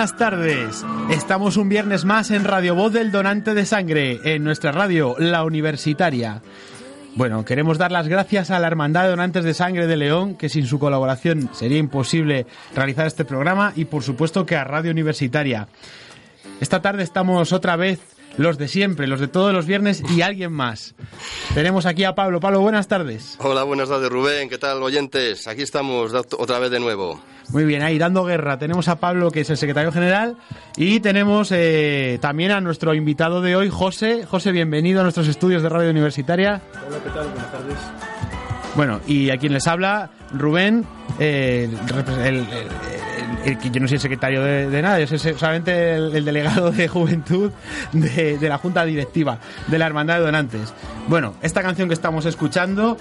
Buenas tardes. Estamos un viernes más en Radio Voz del Donante de Sangre, en nuestra radio, La Universitaria. Bueno, queremos dar las gracias a la Hermandad de Donantes de Sangre de León, que sin su colaboración sería imposible realizar este programa, y por supuesto que a Radio Universitaria. Esta tarde estamos otra vez los de siempre, los de todos los viernes y alguien más. Tenemos aquí a Pablo. Pablo, buenas tardes. Hola, buenas tardes Rubén. ¿Qué tal, oyentes? Aquí estamos otra vez de nuevo. Muy bien, ahí dando guerra. Tenemos a Pablo, que es el secretario general, y tenemos eh, también a nuestro invitado de hoy, José. José, bienvenido a nuestros estudios de Radio Universitaria. Hola, ¿qué tal? Buenas tardes. Bueno, y a quien les habla, Rubén, eh, el, el, yo no soy el secretario de, nada, yo soy solamente el, delegado de juventud de, de, la junta directiva de la Hermandad de Donantes. Bueno, esta canción que estamos escuchando,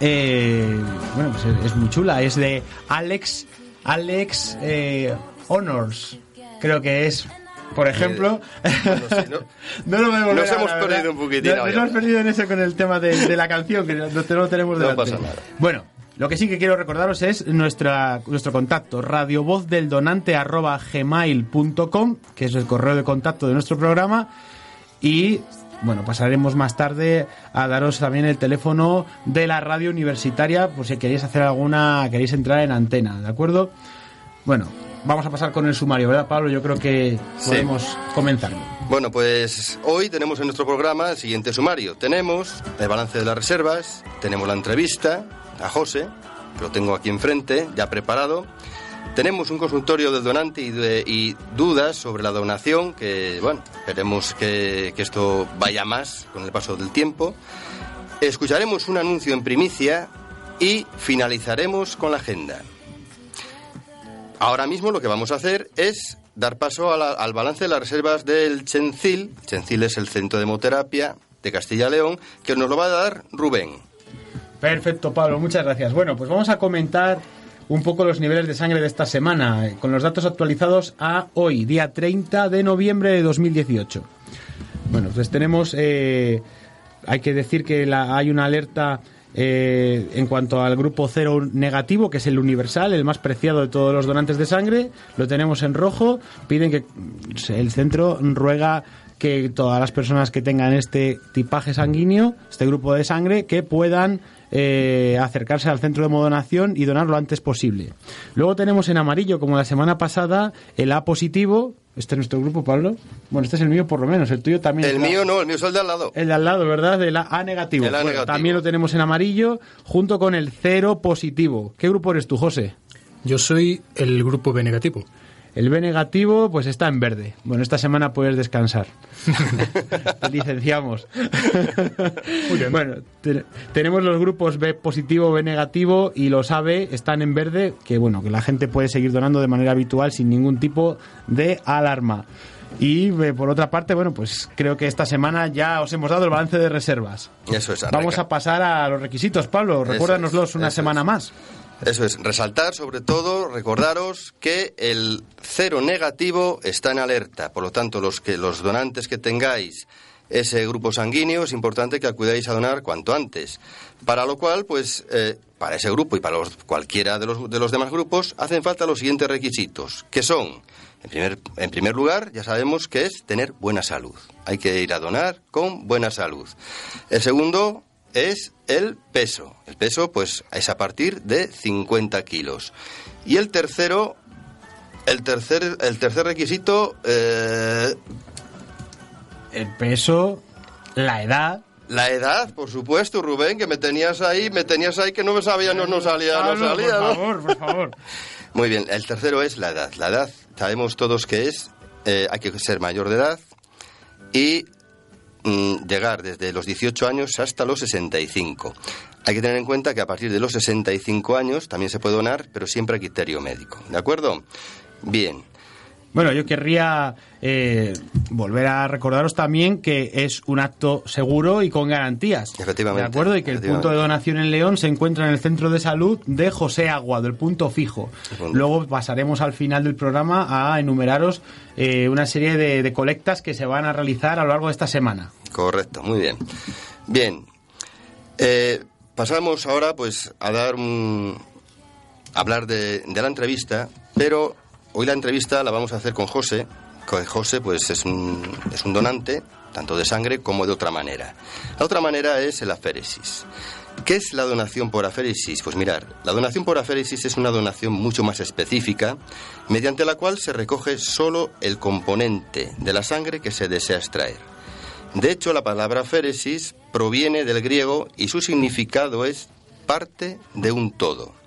eh, bueno, pues es, muy chula, es de Alex, Alex eh, Honors, creo que es por ejemplo. no, Nos hemos perdido un poquitín. Nos, hemos perdido en eso con el tema de, la canción, que no, lo tenemos delante. No pasa nada. Bueno, lo que sí que quiero recordaros es nuestra, nuestro contacto, radiovozdeldonante.gmail.com, que es el correo de contacto de nuestro programa. Y bueno, pasaremos más tarde a daros también el teléfono de la radio universitaria, por si queréis hacer alguna, queréis entrar en antena, ¿de acuerdo? Bueno, vamos a pasar con el sumario, ¿verdad, Pablo? Yo creo que podemos comenzar. Bueno, pues hoy tenemos en nuestro programa el siguiente sumario. Tenemos el balance de las reservas, tenemos la entrevista a José, que lo tengo aquí enfrente, ya preparado. Tenemos un consultorio del donante y, dudas sobre la donación, que, bueno, esperemos que, que esto vaya más con el paso del tiempo. Escucharemos un anuncio en primicia y finalizaremos con la agenda. Ahora mismo lo que vamos a hacer es dar paso al balance de las reservas del Chencil. Chencil es el centro de hemoterapia de Castilla León, que nos lo va a dar Rubén. Perfecto, Pablo, muchas gracias. Bueno, pues vamos a comentar un poco los niveles de sangre de esta semana, eh, con los datos actualizados a hoy, día 30 de noviembre de 2018. Bueno, pues tenemos, eh, hay que decir que hay una alerta eh, en cuanto al grupo cero negativo, que es el universal, el más preciado de todos los donantes de sangre, lo tenemos en rojo. Piden que el centro ruega que todas las personas que tengan este tipaje sanguíneo, este grupo de sangre, que puedan eh, acercarse al centro de modonación y donar lo antes posible. Luego tenemos en amarillo, como la semana pasada, el A positivo. Este es nuestro grupo, Pablo. Bueno, este es el mío por lo menos, el tuyo también. El mío no, el mío es el de al lado. El de al lado, ¿verdad? El A negativo. También lo tenemos en amarillo, junto con el cero positivo. ¿Qué grupo eres tú, José? Yo soy el grupo B negativo. El B negativo, pues está en verde. Bueno, esta semana puedes descansar. Te licenciamos. Bueno, tenemos los grupos B positivo, B negativo y los AB están en verde, que bueno, que la gente puede seguir donando de manera habitual sin ningún tipo de alarma. Y eh, por otra parte, bueno, pues creo que esta semana ya os hemos dado el balance de reservas. Eso es. Vamos a pasar a los requisitos, Pablo. Recuérdanoslos una semana más. Eso es, resaltar sobre todo, recordaros que el cero negativo está en alerta. Por lo tanto, los, que, los donantes que tengáis ese grupo sanguíneo es importante que acudáis a donar cuanto antes. Para lo cual, pues, eh, para ese grupo y para los, cualquiera de los, de los demás grupos, hacen falta los siguientes requisitos, que son, en primer, en primer lugar, ya sabemos que es tener buena salud. Hay que ir a donar con buena salud. El segundo, es el peso. El peso, pues, es a partir de 50 kilos. Y el tercero, el tercer, el tercer requisito... Eh, el peso, la edad... La edad, por supuesto, Rubén, que me tenías ahí, me tenías ahí que no me sabía, no, no salía, no salía. Por favor, por favor. Muy bien, el tercero es la edad. La edad, sabemos todos que es, eh, hay que ser mayor de edad y llegar desde los 18 años hasta los 65. Hay que tener en cuenta que a partir de los 65 años también se puede donar, pero siempre a criterio médico. ¿De acuerdo? Bien. Bueno, yo querría eh, volver a recordaros también que es un acto seguro y con garantías. Efectivamente. ¿De acuerdo? Y que el punto de donación en León se encuentra en el centro de salud de José Aguado, el punto fijo. Luego pasaremos al final del programa a enumeraros eh, una serie de, colectas que se van a realizar a lo largo de esta semana. Correcto, muy bien. Bien. Eh, pasamos ahora pues a dar un. hablar de, de la entrevista, pero hoy la entrevista la vamos a hacer con José. Que José pues es un, donante, tanto de sangre como de otra manera. La otra manera es el aféresis. ¿Qué es la donación por aféresis? Pues mirar, la donación por aféresis es una donación mucho más específica, mediante la cual se recoge solo el componente de la sangre que se desea extraer. De hecho, la palabra aféresis proviene del griego y su significado es parte de un todo.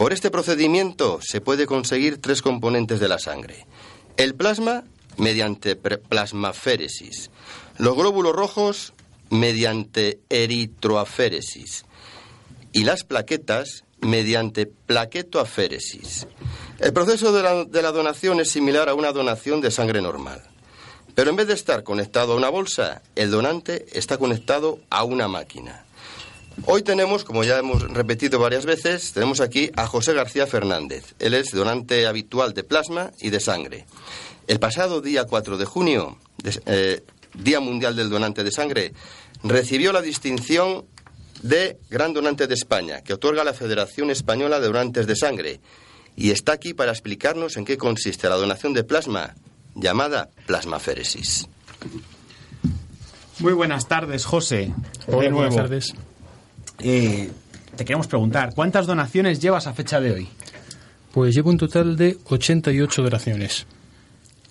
Por este procedimiento se puede conseguir tres componentes de la sangre. El plasma mediante plasmaféresis. Los glóbulos rojos mediante eritroaféresis. Y las plaquetas mediante plaquetoaféresis. El proceso de la, de la donación es similar a una donación de sangre normal. Pero en vez de estar conectado a una bolsa, el donante está conectado a una máquina. Hoy tenemos, como ya hemos repetido varias veces, tenemos aquí a José García Fernández. Él es donante habitual de plasma y de sangre. El pasado día 4 de junio, eh, Día Mundial del Donante de Sangre, recibió la distinción de Gran Donante de España, que otorga la Federación Española de Donantes de Sangre, y está aquí para explicarnos en qué consiste la donación de plasma, llamada plasmaféresis. Muy buenas tardes, José. Hola, de nuevo. buenas tardes. Eh, te queremos preguntar, ¿cuántas donaciones llevas a fecha de hoy? Pues llevo un total de 88 donaciones.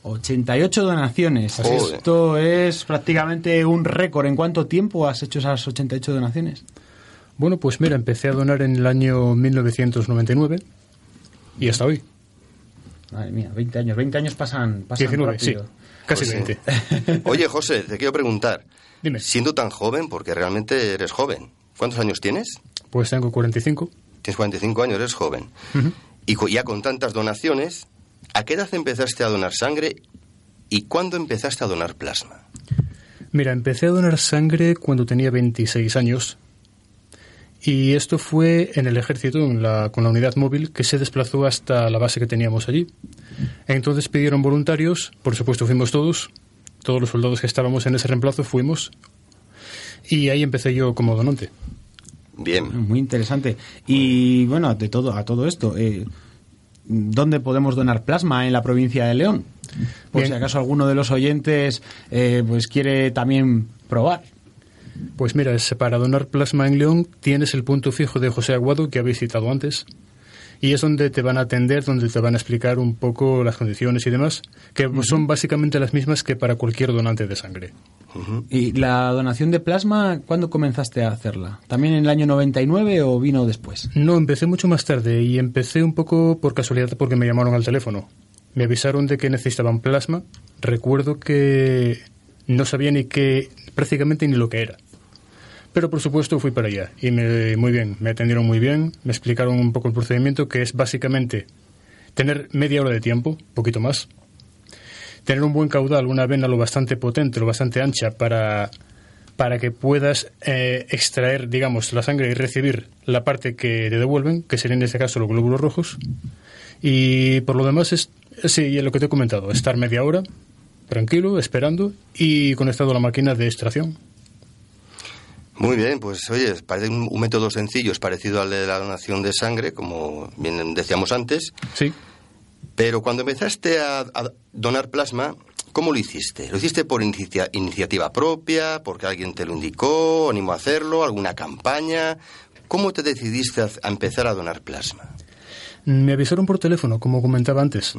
88 donaciones. Es. Esto es prácticamente un récord. ¿En cuánto tiempo has hecho esas 88 donaciones? Bueno, pues mira, empecé a donar en el año 1999 y hasta hoy. Madre mía, 20 años. 20 años pasan, pasan 19, sí. rápido. Casi Pues sí. 20. Oye, José, te quiero preguntar, Dime. siendo tan joven, porque realmente eres joven, ¿cuántos años tienes? Pues tengo 45. Tienes 45 años, eres joven. Y ya con tantas donaciones, ¿a qué edad empezaste a donar sangre y cuándo empezaste a donar plasma? Mira, empecé a donar sangre cuando tenía 26 años. Y esto fue en el ejército, en la- con la unidad móvil, que se desplazó hasta la base que teníamos allí. Entonces pidieron voluntarios, por supuesto fuimos todos, todos los soldados que estábamos en ese reemplazo fuimos. Y ahí empecé yo como donante. Bien. Muy interesante. Y bueno, de todo, a todo esto, eh, ¿dónde podemos donar plasma en la provincia de León? Por Bien. si acaso alguno de los oyentes eh, pues quiere también probar. Pues mira, es- para donar plasma en León tienes el punto fijo de José Aguado que habéis citado antes. Y es donde te van a atender, donde te van a explicar un poco las condiciones y demás, que son básicamente las mismas que para cualquier donante de sangre. ¿Y la donación de plasma, cuándo comenzaste a hacerla? ¿También en el año 99 o vino después? No, empecé mucho más tarde y empecé un poco por casualidad porque me llamaron al teléfono. Me avisaron de que necesitaban plasma. Recuerdo que no sabía ni qué, prácticamente ni lo que era. Pero por supuesto fui para allá y me, muy bien, me atendieron muy bien, me explicaron un poco el procedimiento que es básicamente tener media hora de tiempo, poquito más, tener un buen caudal, una vena lo bastante potente, lo bastante ancha para, para que puedas eh, extraer, digamos, la sangre y recibir la parte que te devuelven, que serían en este caso los glóbulos rojos. Y por lo demás es, sí, lo que te he comentado, estar media hora tranquilo, esperando y conectado a la máquina de extracción. Muy bien, pues oye, parece un, un método sencillo, es parecido al de la donación de sangre, como bien decíamos antes, Sí. Pero cuando empezaste a, a donar plasma, ¿cómo lo hiciste? ¿Lo hiciste por inicia- iniciativa propia, porque alguien te lo indicó, animó a hacerlo, alguna campaña? ¿Cómo te decidiste a, a empezar a donar plasma? Me avisaron por teléfono, como comentaba antes.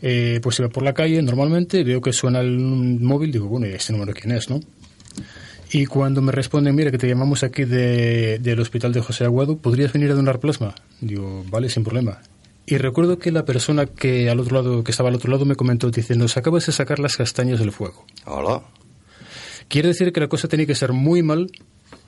Eh, pues iba por la calle normalmente, veo que suena el móvil, digo, bueno, ¿y este número quién es, no? Y cuando me responden, mira, que te llamamos aquí de- del hospital de José Aguado, ¿podrías venir a donar plasma? Digo, vale, sin problema. Y recuerdo que la persona que al otro lado, que estaba al otro lado, me comentó, dice, nos acabas de sacar las castañas del fuego. Hola. Quiere decir que la cosa tenía que ser muy mal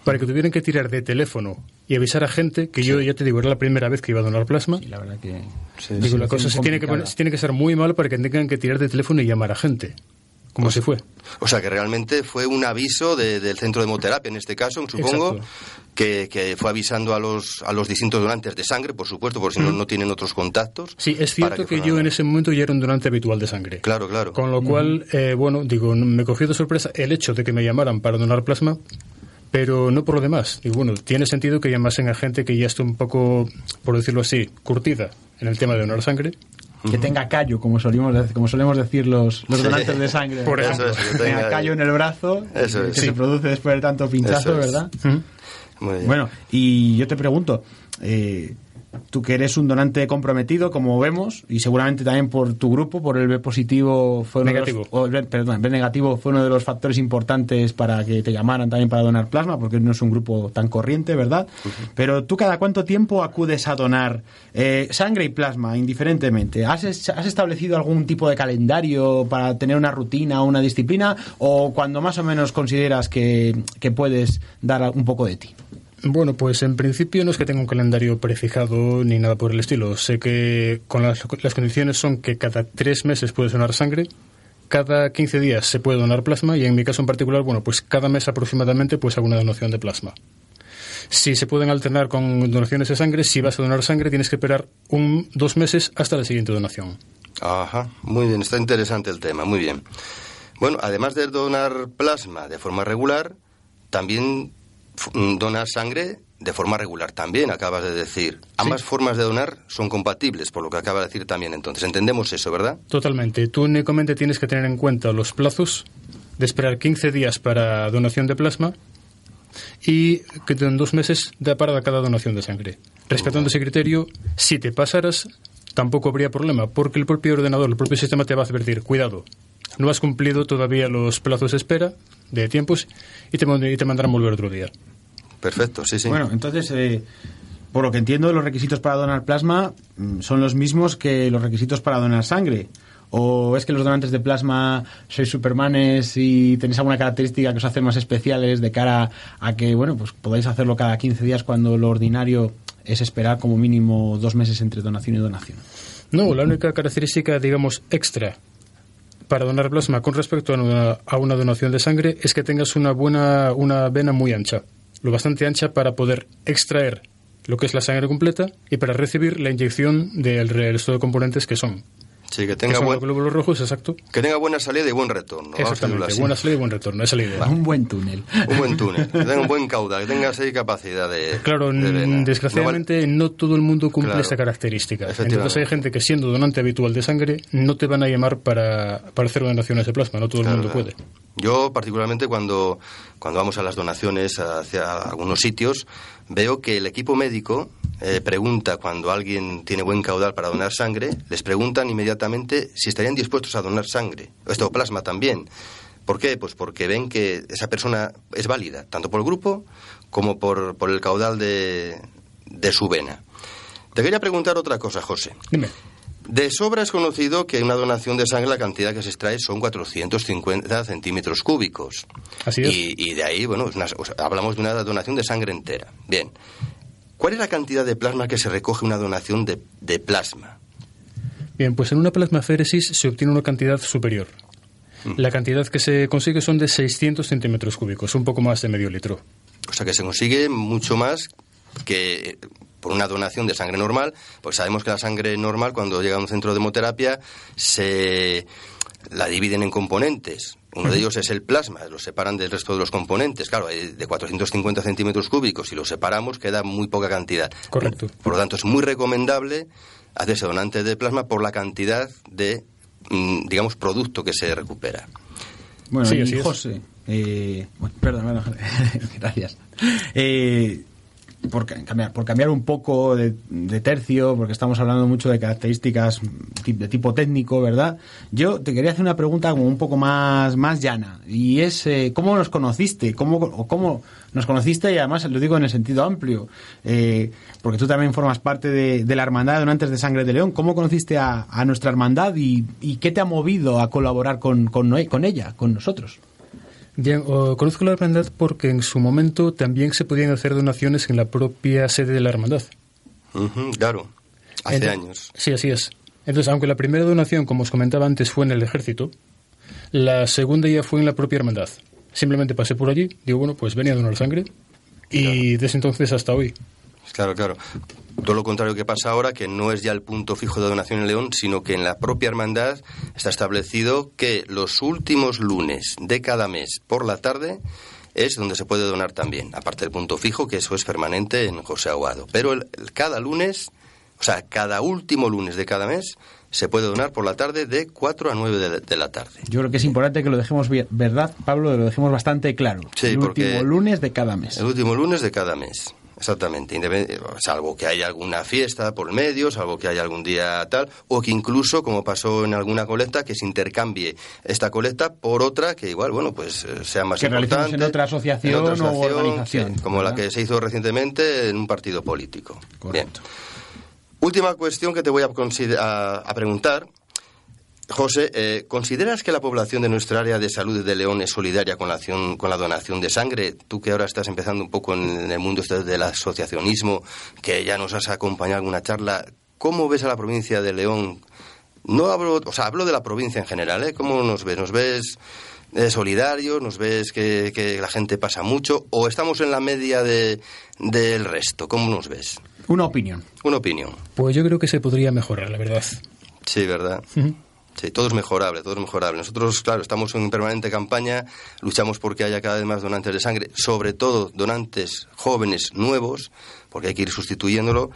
para que tuvieran que tirar de teléfono y avisar a gente, que yo ya te digo, era la primera vez que iba a donar plasma. Y la verdad que... Sí, Digo, sí. la cosa se tiene, que, se tiene que ser muy mal para que tengan que tirar de teléfono y llamar a gente. Como se fue. O sea, que realmente fue un aviso de- del centro de hemoterapia, en este caso, supongo, Exacto. Que, que fue avisando a los, a los distintos donantes de sangre, por supuesto, porque si no, no tienen otros contactos. Sí, es cierto que, fueran- yo en ese momento ya era un donante habitual de sangre. Claro, claro. Con lo cual, eh, bueno, digo, me cogió de sorpresa el hecho de que me llamaran para donar plasma, pero no por lo demás. Digo, bueno, tiene sentido que llamasen a gente que ya esté un poco, por decirlo así, curtida en el tema de donar sangre que tenga callo, como solemos, como solemos decir los, los Sí. donantes de sangre. Por Eso ejemplo. es, que tenga callo en el brazo, Eso que se produce después de tanto pinchazo, Eso es. ¿verdad? Bien. Bueno, y yo te pregunto, eh, tú que eres un donante comprometido, como vemos, y seguramente también por tu grupo, por el B positivo fue uno de Negativo. los, o el B- perdón, el B negativo fue uno de los factores importantes para que te llamaran también para donar plasma, porque no es un grupo tan corriente, ¿verdad? Pero tú cada cuánto tiempo acudes a donar eh, sangre y plasma, indiferentemente. ¿Has, es- ¿Has establecido algún tipo de calendario para tener una rutina o una disciplina? ¿O cuando más o menos consideras que, que puedes dar un poco de ti? Bueno, pues en principio no es que tenga un calendario prefijado ni nada por el estilo. Sé que con las, las condiciones son que cada tres meses puedes donar sangre, cada 15 días se puede donar plasma y en mi caso en particular, bueno, pues cada mes aproximadamente pues hago una donación de plasma. Si se pueden alternar con donaciones de sangre, si vas a donar sangre tienes que esperar un, dos meses hasta la siguiente donación. Ajá, muy bien, está interesante el tema, muy bien. Bueno, además de donar plasma de forma regular, también donar sangre de forma regular también, acabas de decir. Ambas formas de donar son compatibles, por lo que acaba de decir también. Entonces, entendemos eso, ¿verdad? Totalmente. Tú únicamente tienes que tener en cuenta los plazos de esperar 15 días para donación de plasma y que te dos meses de para cada donación de sangre. Respetando ese criterio, si te pasaras, tampoco habría problema, porque el propio ordenador, el propio sistema te va a advertir, cuidado, no has cumplido todavía los plazos de espera de tiempos y te, mand- y te mandarán volver otro día. Perfecto, sí, sí. Bueno, entonces, eh, por lo que entiendo, los requisitos para donar plasma mm, son los mismos que los requisitos para donar sangre. ¿O es que los donantes de plasma sois supermanes y tenéis alguna característica que os hace más especiales de cara a que, bueno, pues podáis hacerlo cada 15 días cuando lo ordinario es esperar como mínimo dos meses entre donación y donación? No, la única característica, digamos, extra para donar plasma con respecto a una, a una donación de sangre es que tengas una buena una vena muy ancha, lo bastante ancha para poder extraer lo que es la sangre completa y para recibir la inyección del resto de componentes que son. Sí, que tenga, buen- los glóbulos rojos, exacto. que tenga buena salida y buen retorno. Exactamente. Buena salida y buen retorno, esa es la idea. Un buen túnel. Un buen túnel, que tenga un buen caudal, que tenga así capacidad de. Claro, de vena. mm, desgraciadamente no todo el mundo cumple Claro. esta característica. Entonces hay gente que siendo donante habitual de sangre no te van a llamar para, para hacer donaciones de plasma, no todo el mundo claro. puede. Yo, particularmente, cuando, cuando vamos a las donaciones hacia algunos sitios, veo que el equipo médico eh, pregunta cuando alguien tiene buen caudal para donar sangre, les preguntan inmediatamente si estarían dispuestos a donar sangre, esto plasma también. ¿Por qué? Pues porque ven que esa persona es válida, tanto por el grupo como por, por el caudal de, de su vena. Te quería preguntar otra cosa, José. Dime. De sobra es conocido que una donación de sangre la cantidad que se extrae son 450 centímetros cúbicos. Así es. Y, y de ahí, bueno, es una- o sea, hablamos de una donación de sangre entera. Bien. ¿Cuál es la cantidad de plasma que se recoge una donación de, de plasma? Bien, pues en una plasmaféresis se obtiene una cantidad superior. Mm. La cantidad que se consigue son de 600 centímetros cúbicos, un poco más de medio litro. O sea que se consigue mucho más que por una donación de sangre normal, pues sabemos que la sangre normal cuando llega a un centro de hemoterapia se la dividen en componentes. Uno de ellos es el plasma, lo separan del resto de los componentes. Claro, hay de 450 centímetros cúbicos, si lo separamos queda muy poca cantidad. Correcto. Por lo tanto, es muy recomendable hacerse donante de plasma por la cantidad de, mm, digamos, producto que se recupera. Bueno, Sí, y. José, eh, bueno, perdón, bueno, gracias. Eh, por ca- cambiar, por cambiar un poco de, tercio, porque estamos hablando mucho de características ti- de tipo técnico, ¿verdad? Yo te quería hacer una pregunta como un poco más, más llana, y es eh, ¿cómo nos conociste? ¿Cómo, o ¿Cómo nos conociste? Y además lo digo en el sentido amplio, eh, porque tú también formas parte de, la Hermandad de Donantes de Sangre de León. ¿Cómo conociste a, nuestra hermandad y, qué te ha movido a colaborar con, con ella, con nosotros? Bien, conozco la hermandad porque en su momento también se podían hacer donaciones en la propia sede de la hermandad. Ujú, claro, hace años. Sí, así es. Entonces, aunque la primera donación, como os comentaba antes, fue en el ejército, la segunda ya fue en la propia hermandad. Simplemente pasé por allí, digo, bueno, pues venía a donar sangre y desde entonces hasta hoy. Claro, claro. Todo lo contrario que pasa ahora, que no es ya el punto fijo de donación en León, sino que en la propia hermandad está establecido que los últimos lunes de cada mes por la tarde es donde se puede donar también, aparte del punto fijo, que eso es permanente en José Aguado. Pero el- el- cada lunes, o sea, cada último lunes de cada mes se puede donar por la tarde de 4 a 9 de, de la tarde. Yo creo que es importante que lo dejemos, bien- ¿verdad, Pablo? Lo dejemos bastante claro. Sí, el porque- último lunes de cada mes. El último lunes de cada mes. Exactamente, Independ- salvo que haya alguna fiesta por medio, salvo que haya algún día tal, o que incluso, como pasó en alguna colecta, que se intercambie esta colecta por otra que igual, bueno, pues eh, sea más Que importante. en otra asociación en otra o asociación, organización, sí, como la que se hizo recientemente en un partido político. Correcto. Bien. Última cuestión que te voy a- a preguntar. José, eh, ¿consideras que la población de nuestra área de salud de León es solidaria con la, acción, con la donación de sangre? Tú que ahora estás empezando un poco en, el mundo este del asociacionismo, que ya nos has acompañado en alguna charla, ¿cómo ves a la provincia de León? No hablo, o sea, hablo de la provincia en general, ¿eh? ¿Cómo nos ves? ¿Nos ves eh, solidarios? ¿Nos ves que, que la gente pasa mucho? ¿O estamos en la media de, del resto? ¿Cómo nos ves? Una opinión. Una opinión. Pues yo creo que se podría mejorar, la verdad. Sí, ¿verdad? Sí, todo es mejorable, todo es mejorable. Nosotros, claro, estamos en permanente campaña, luchamos porque haya cada vez más donantes de sangre, sobre todo donantes jóvenes nuevos, porque hay que ir sustituyéndolo.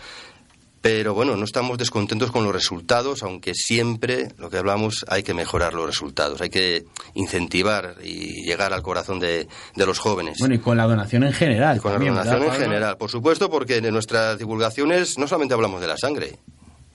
Pero bueno, no estamos descontentos con los resultados, aunque siempre, lo que hablamos, hay que mejorar los resultados, hay que incentivar y llegar al corazón de, de los jóvenes. Bueno, y con la donación en general. Y con también, la donación ¿verdad, en general, por supuesto, porque en nuestras divulgaciones no solamente hablamos de la sangre,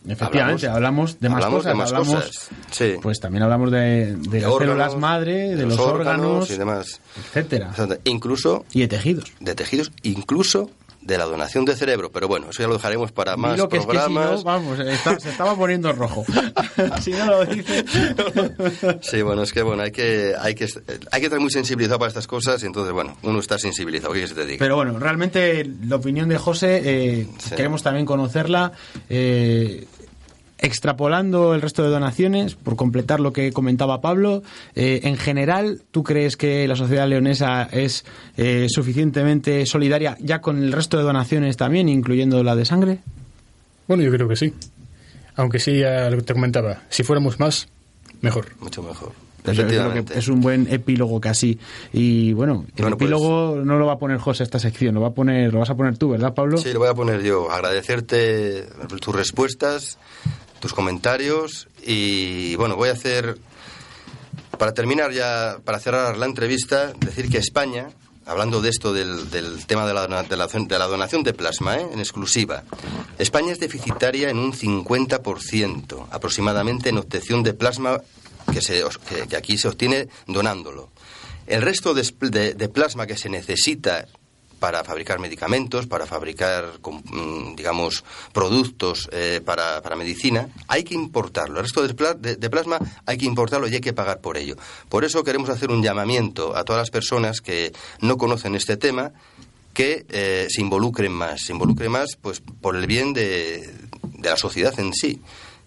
Efectivamente, hablamos, de más hablamos cosas. de más hablamos, cosas. Sí. Pues también hablamos de, de las células madre, de, los, órganos, y demás. etcétera. Incluso Y de tejidos. de tejidos, incluso de la donación de cerebro. Pero bueno, eso ya lo dejaremos para más que es que si programas. no, vamos, está- se estaba poniendo rojo. si no lo dice. Sí, bueno, es que bueno, hay que, hay que, hay que estar muy sensibilizado para estas cosas y entonces, bueno, uno está sensibilizado, ¿qué que te diga? Pero bueno, realmente la opinión de José, eh, Sí. queremos también conocerla. eh, extrapolando el resto de donaciones, por completar lo que comentaba Pablo, eh, en general, ¿tú crees que la sociedad leonesa es eh, suficientemente solidaria ya con el resto de donaciones también, incluyendo la de sangre? Bueno, yo creo que sí. Aunque sí, ya lo que te comentaba, si fuéramos más, mejor. Mucho mejor. Pues Efectivamente. es un buen epílogo casi. Y bueno, el Bueno, pues- epílogo no lo va a poner José esta sección, lo va a poner, lo vas a poner tú, ¿verdad, Pablo? Sí, lo voy a poner yo. Agradecerte tus respuestas, tus comentarios y bueno, voy a hacer, para terminar ya, para cerrar la entrevista, decir que España, hablando de esto del, tema de la, de, la, de la donación de plasma, ¿eh? en exclusiva, España es deficitaria en un 50% aproximadamente en obtención de plasma que, se, que- que aquí se obtiene donándolo. El resto de- de plasma que se necesita para fabricar medicamentos, para fabricar, mm, digamos, productos eh, para, para medicina, hay que importarlo. El resto de, pla- de- de plasma hay que importarlo y hay que pagar por ello. Por eso queremos hacer un llamamiento a todas las personas que no conocen este tema que eh, se involucren más, se involucren más pues por el bien de la sociedad en sí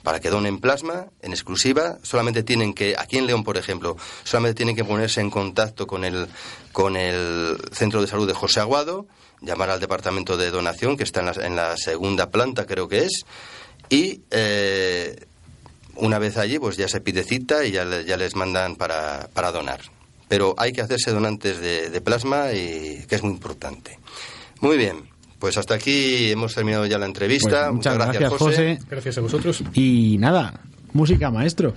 para que donen plasma en exclusiva. Solamente tienen que, aquí en León, por ejemplo, solamente tienen que ponerse en contacto con el, con el Centro de Salud de José Aguado, llamar al departamento de donación, que está en la, en la segunda planta, creo que es, y eh, una vez allí, pues ya se pide cita y ya, le- ya les mandan para, para donar. Pero hay que hacerse donantes de, de plasma y que es muy importante. Muy bien. Pues hasta aquí hemos terminado ya la entrevista. Pues muchas gracias, José. Gracias a vosotros. Y nada, música, maestro.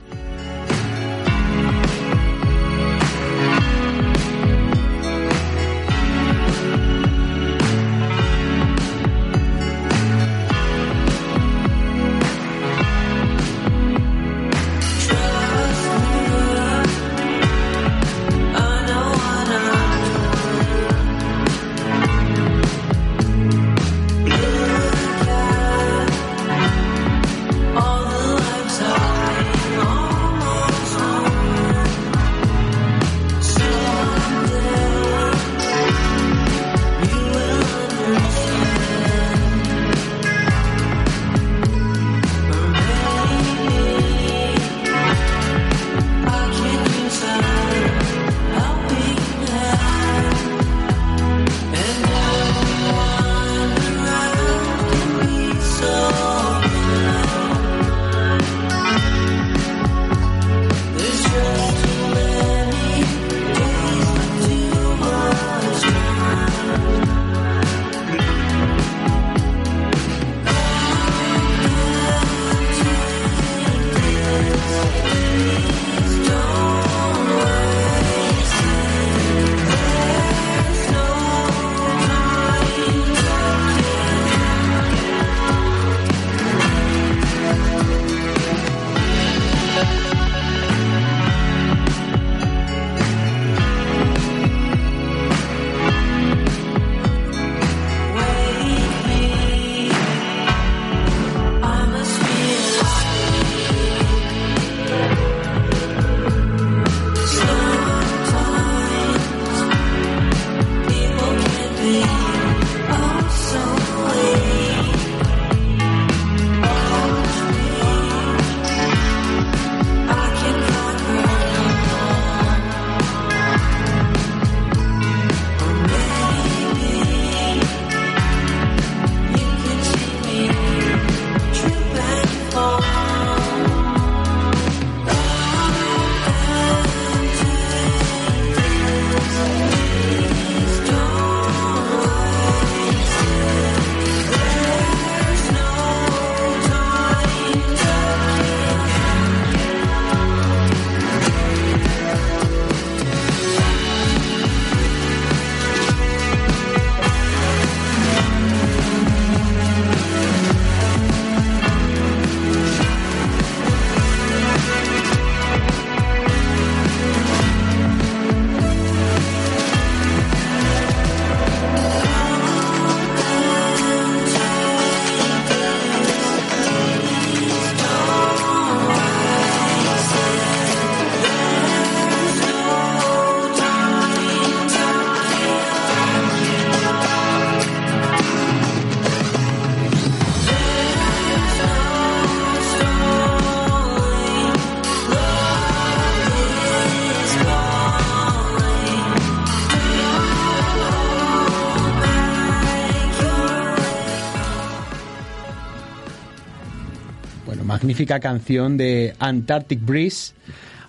Magnífica canción de Antarctic Breeze.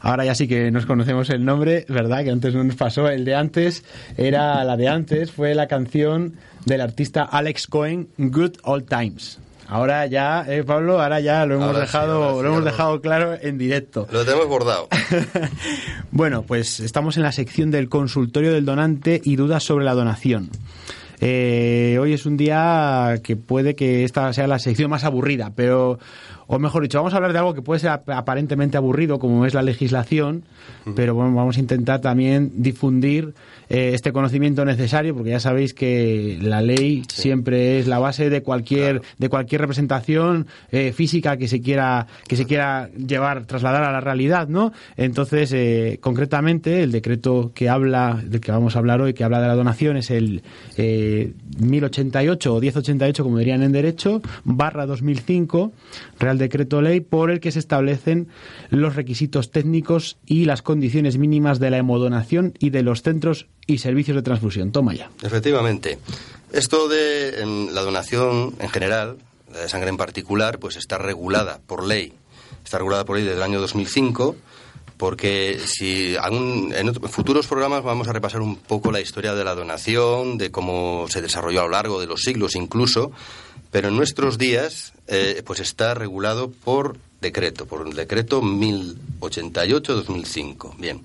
Ahora ya sí que nos conocemos el nombre, ¿verdad? Que antes no nos pasó. El de antes era la de antes, fue la canción del artista Alex Cohen, Good Old Times. Ahora ya, eh, Pablo, ahora ya lo hemos dejado, lo hemos dejado claro en directo. Lo tenemos bordado. bueno, pues estamos en la sección del consultorio del donante y dudas sobre la donación. Eh, hoy es un día que puede que esta sea la sección más aburrida, pero o mejor dicho, vamos a hablar de algo que puede ser aparentemente aburrido, como es la legislación, pero bueno, vamos a intentar también difundir eh, este conocimiento necesario, porque ya sabéis que la ley siempre es la base de cualquier de cualquier representación eh, física que se quiera que se quiera llevar trasladar a la realidad, ¿no? Entonces, eh, concretamente, el decreto que habla del que vamos a hablar hoy, que habla de la donación, es el 1088 o 1088, como dirían en derecho, barra 2005, Real Decreto Ley por el que se establecen los requisitos técnicos y las condiciones mínimas de la hemodonación y de los centros y servicios de transfusión. Toma ya. Efectivamente. Esto de la donación en general, la de sangre en particular, pues está regulada por ley. Está regulada por ley desde el año 2005 porque si en futuros programas vamos a repasar un poco la historia de la donación, de cómo se desarrolló a lo largo de los siglos incluso, pero en nuestros días eh, pues está regulado por decreto, por el decreto 1088-2005. Bien,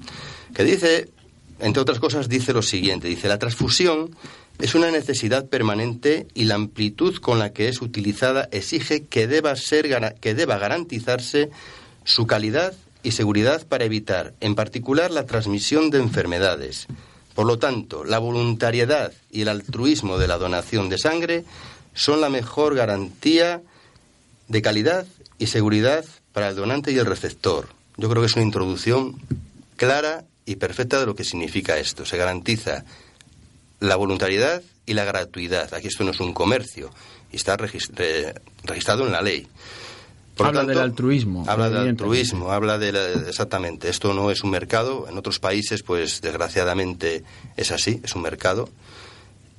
que dice, entre otras cosas, dice lo siguiente, dice, la transfusión es una necesidad permanente y la amplitud con la que es utilizada exige que deba, ser, que deba garantizarse su calidad y seguridad para evitar, en particular, la transmisión de enfermedades. Por lo tanto, la voluntariedad y el altruismo de la donación de sangre son la mejor garantía de calidad y seguridad para el donante y el receptor. Yo creo que es una introducción clara y perfecta de lo que significa esto. Se garantiza la voluntariedad y la gratuidad. Aquí esto no es un comercio y está registrado en la ley. Habla del altruismo. Habla del altruismo, habla de exactamente. Esto no es un mercado. En otros países, pues desgraciadamente es así, es un mercado.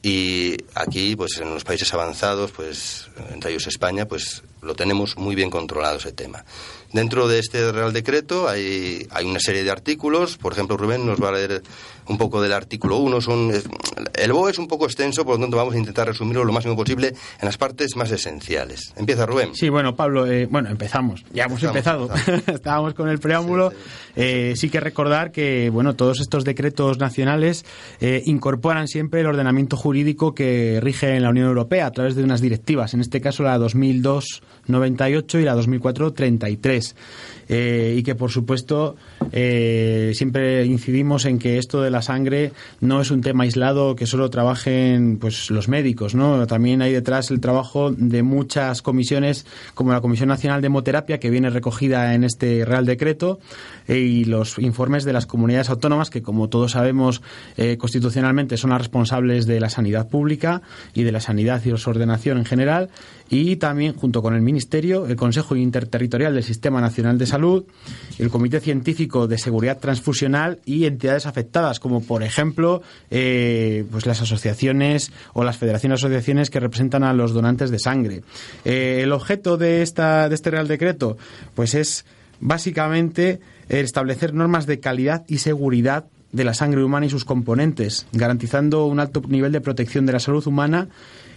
Y aquí, pues en los países avanzados, pues entre ellos España, pues lo tenemos muy bien controlado ese tema. Dentro de este Real Decreto hay, hay una serie de artículos. Por ejemplo, Rubén nos va a leer un poco del artículo 1. Son, el BOE es un poco extenso, por lo tanto vamos a intentar resumirlo lo máximo posible en las partes más esenciales. Empieza Rubén. Sí, bueno, Pablo, eh, bueno, empezamos. Ya hemos empezado. Estábamos con el preámbulo. Sí, eh, sí, que recordar que, bueno, todos estos decretos nacionales eh, incorporan siempre el ordenamiento jurídico que rige en la Unión Europea a través de unas directivas. En este caso, la 2002-98 y la 2004-33. Eh, y que por supuesto eh, siempre incidimos en que esto de la sangre no es un tema aislado que solo trabajen pues los médicos no también hay detrás el trabajo de muchas comisiones como la Comisión Nacional de Hemoterapia que viene recogida en este Real Decreto eh, y los informes de las comunidades autónomas que como todos sabemos constitucionalmente son las responsables de la sanidad pública y de la sanidad y su ordenación en general y también junto con el Ministerio el Consejo Interterritorial del Sistema Nacional de Salud, el Comité Científico de Seguridad Transfusional y entidades afectadas, como por ejemplo eh, pues las asociaciones o las federaciones de asociaciones que representan a los donantes de sangre. Eh, el objeto de, esta, de este Real Decreto pues es básicamente establecer normas de calidad y seguridad de la sangre humana y sus componentes, garantizando un alto nivel de protección de la salud humana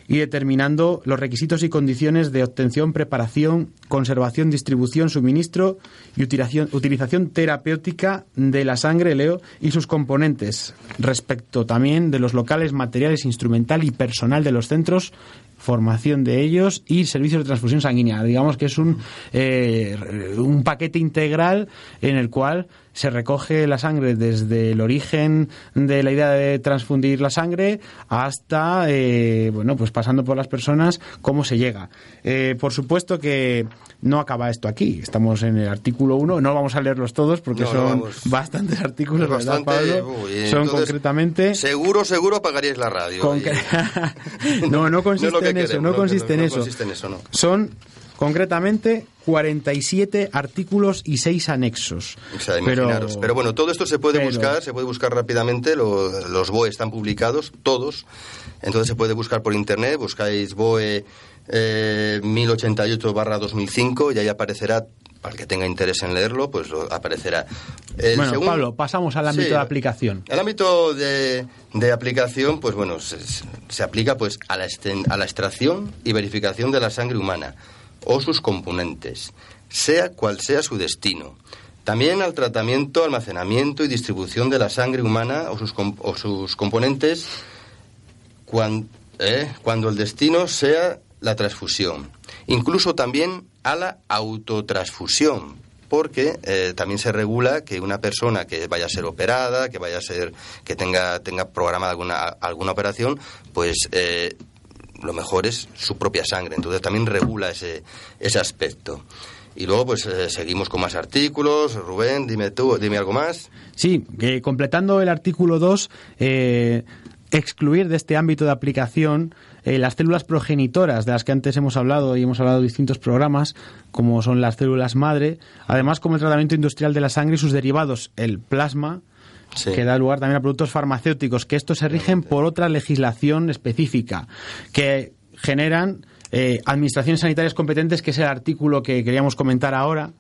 y determinando los requisitos y condiciones de obtención, preparación, conservación, distribución, suministro y utilización, utilización terapéutica de la sangre, Leo, y sus componentes, respecto también de los locales, materiales, instrumental y personal de los centros formación de ellos y servicios de transfusión sanguínea. Digamos que es un, eh, un paquete integral en el cual se recoge la sangre desde el origen de la idea de transfundir la sangre hasta, eh, bueno, pues pasando por las personas, cómo se llega. Eh, por supuesto que no acaba esto aquí. Estamos en el artículo 1. No vamos a leerlos todos porque son bastantes artículos, ¿verdad, Pablo? son concretamente... Seguro, seguro apagaríais la radio. no, no consiste en eso. No, consiste en eso. Son concretamente 47 artículos y 6 anexos. pero, pero, bueno, todo esto se puede buscar, se puede buscar rápidamente, los BOE están publicados, todos, entonces se puede buscar por internet, buscáis BOE eh, 1088-2005 y ahí aparecerá, para el que tenga interés en leerlo, pues lo aparecerá. El bueno, segundo- Pablo, pasamos al ámbito Sí, de aplicación. El ámbito de, de aplicación, pues bueno, se, se aplica pues a la, esten- a la extracción y verificación de la sangre humana o sus componentes, sea cual sea su destino. También al tratamiento, almacenamiento y distribución de la sangre humana o sus, o sus componentes cuan- eh, cuando el destino sea la transfusión. Incluso también a la autotransfusión, porque eh, también se regula que una persona que vaya a ser operada, que vaya a ser, que tenga, tenga programada alguna, alguna operación, pues eh, lo mejor es su propia sangre. Entonces también regula ese, ese aspecto. Y luego pues eh, seguimos con más artículos. Rubén, dime tú, dime algo más. Sí, completando el artículo 2, eh, excluir de este ámbito de aplicación eh, las células progenitoras de las que antes hemos hablado y hemos hablado en distintos programas, como son las células madre, además como el tratamiento industrial de la sangre y sus derivados, el plasma, Sí. que da lugar también a productos farmacéuticos, que estos se rigen por otra legislación específica, que generan eh, administraciones sanitarias competentes, que es el artículo que queríamos comentar ahora,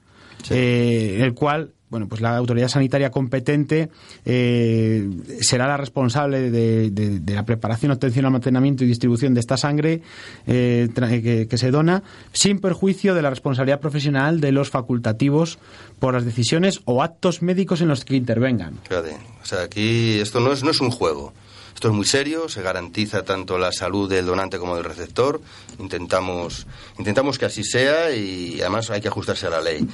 eh, en el cual bueno, pues la autoridad sanitaria competente eh, será la responsable de, la preparación, obtención, almacenamiento y distribución de esta sangre eh, tra- que, que se dona, sin perjuicio de la responsabilidad profesional de los facultativos por las decisiones o actos médicos en los que intervengan. Fíjate, o sea, aquí esto no es, no es un juego. Esto es muy serio, se garantiza tanto la salud del donante como del receptor. Intentamos, intentamos que así sea y además hay que ajustarse a la ley.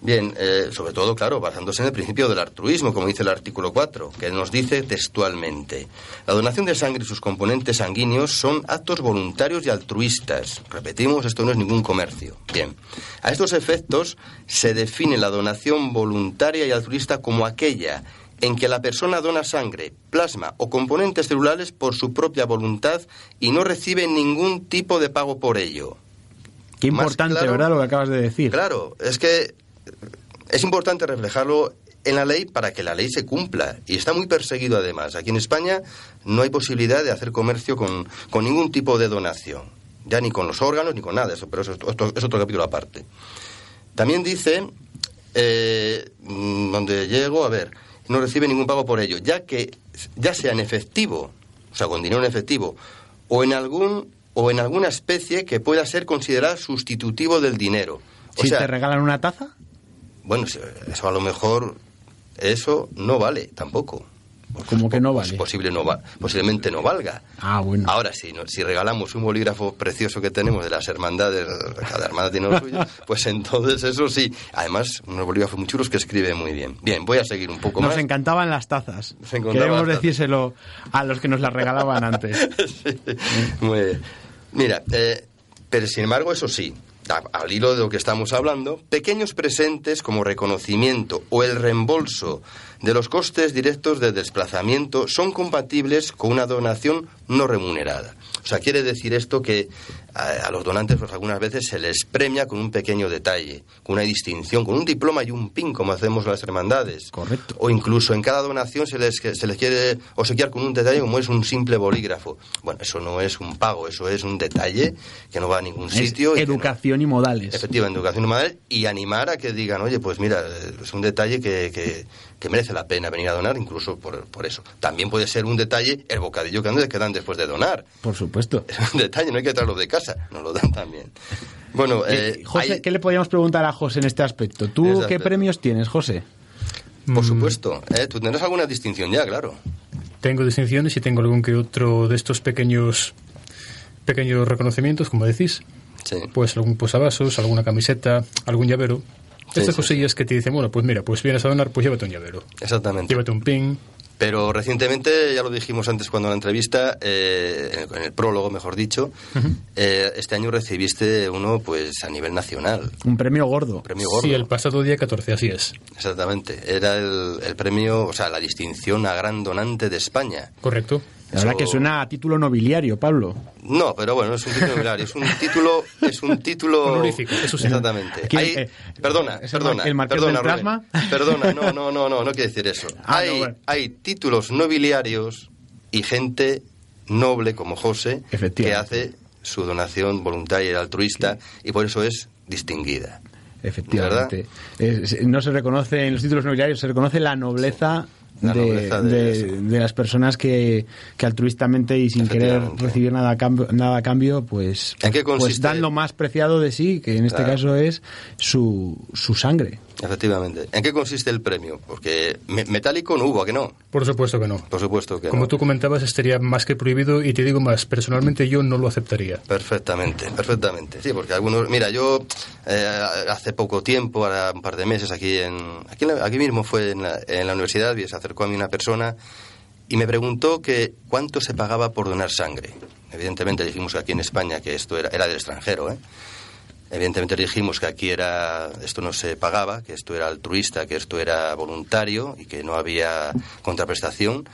Bien, eh, sobre todo, claro, basándose en el principio del altruismo, como dice el artículo 4, que nos dice textualmente, la donación de sangre y sus componentes sanguíneos son actos voluntarios y altruistas. Repetimos, esto no es ningún comercio. Bien, a estos efectos se define la donación voluntaria y altruista como aquella en que la persona dona sangre, plasma o componentes celulares por su propia voluntad y no recibe ningún tipo de pago por ello. Qué importante, claro- ¿verdad? Lo que acabas de decir. Claro, es que es importante reflejarlo en la ley para que la ley se cumpla. Y está muy perseguido además. Aquí en España no hay posibilidad de hacer comercio con, con ningún tipo de donación. Ya ni con los órganos ni con nada, eso, pero eso es otro, es otro capítulo aparte. También dice, eh, mm, donde llego, a ver, no recibe ningún pago por ello, ya que ya sea en efectivo, o sea, con dinero en efectivo, o en algún o en alguna especie que pueda ser considerada sustitutivo del dinero. O si sea, te regalan una taza, bueno, eso a lo mejor eso no vale tampoco. Pues ¿Cómo que no pues vale? posible no va- posiblemente no valga. ah, bueno. Ahora, si, no- si regalamos un bolígrafo precioso que tenemos de las hermandades, cada hermandad tiene lo suyo, pues entonces eso sí. Además, unos bolígrafos muy chulos que escribe muy bien. Bien, voy a seguir un poco Nos más. encantaban las tazas. Nos encantaban Queremos las tazas. decírselo a los que nos las regalaban antes. Muy bien. Mira, eh, pero sin embargo, eso sí, al hilo de lo que estamos hablando, pequeños presentes como reconocimiento o el reembolso de los costes directos de desplazamiento son compatibles con una donación no remunerada. O sea, quiere decir esto que a, a los donantes pues algunas veces se les premia con un pequeño detalle, con una distinción, con un diploma y un pin como hacemos las hermandades. Correcto. O incluso en cada donación se les, se les quiere obsequiar con un detalle como es un simple bolígrafo. Bueno, eso no es un pago, eso es un detalle que no va a ningún Es sitio. y que no- educación y modales. Efectivamente, educación humanal y animar a que digan, oye, pues mira, es un detalle que, que, que merece la pena venir a donar, incluso por, por eso. También puede ser un detalle el bocadillo que dan- que dan después de donar. Por supuesto. Es un detalle, no hay que traerlo de casa, nos lo dan también. Bueno, eh, Eh, José, hay- ¿qué le podríamos preguntar a José en este aspecto? ¿Tú qué aspecto. premios tienes, José? por Mm, supuesto, eh, tú tendrás alguna distinción ya, claro. Tengo distinciones y tengo algún que otro de estos pequeños pequeños reconocimientos, como decís. Sí. Pues algún posavasos, alguna camiseta, algún llavero. Sí, Estas sí, cosillas que te dicen, bueno, pues mira, pues vienes a donar, pues llévate un llavero. Exactamente. Llévate un pin. Pero recientemente, ya lo dijimos antes cuando en la entrevista, eh, en, el, prólogo, mejor dicho, eh, este año recibiste uno pues a nivel nacional. Un premio gordo. Premio gordo. Sí, el pasado día 14, así es. Exactamente. Era el, el premio, o sea, la distinción a gran donante de España. Correcto. La verdad Eso- que suena a título nobiliario, Pablo. No, pero bueno, no es un título nobiliario, es un título, es un título Honorífico, eso sí. Exactamente. Aquí, Hay- eh, perdona, ¿es el perdona, el marqués perdona, del plasma? Perdona, no, no, no, no, no quiere decir eso. Ah, hay, no, bueno. hay títulos nobiliarios y gente noble como José que hace su donación voluntaria y altruista y por eso es distinguida. Efectivamente. no se reconoce en los títulos nobiliarios, se reconoce la nobleza de, las personas que, que, altruistamente y sin querer recibir nada a cambio, nada a cambio pues, pues dan lo más preciado de sí, que en este caso es su, su sangre. Efectivamente. ¿En qué consiste el premio? Porque metálico no hubo, ¿a que no? Por supuesto que no. Por supuesto que Como tú comentabas, estaría más que prohibido y te digo más, personalmente yo no lo aceptaría. Perfectamente, perfectamente. Sí, porque algunos... Mira, yo eh, hace poco tiempo, ahora un par de meses, aquí en aquí, aquí mismo fue en la, en la universidad y se acercó a mí una persona y me preguntó que cuánto se pagaba por donar sangre. Evidentemente dijimos que aquí en España que esto era, era del extranjero, ¿eh? Evidentemente dijimos que aquí era esto no se pagaba, que esto era altruista, que esto era voluntario y que no había contraprestación.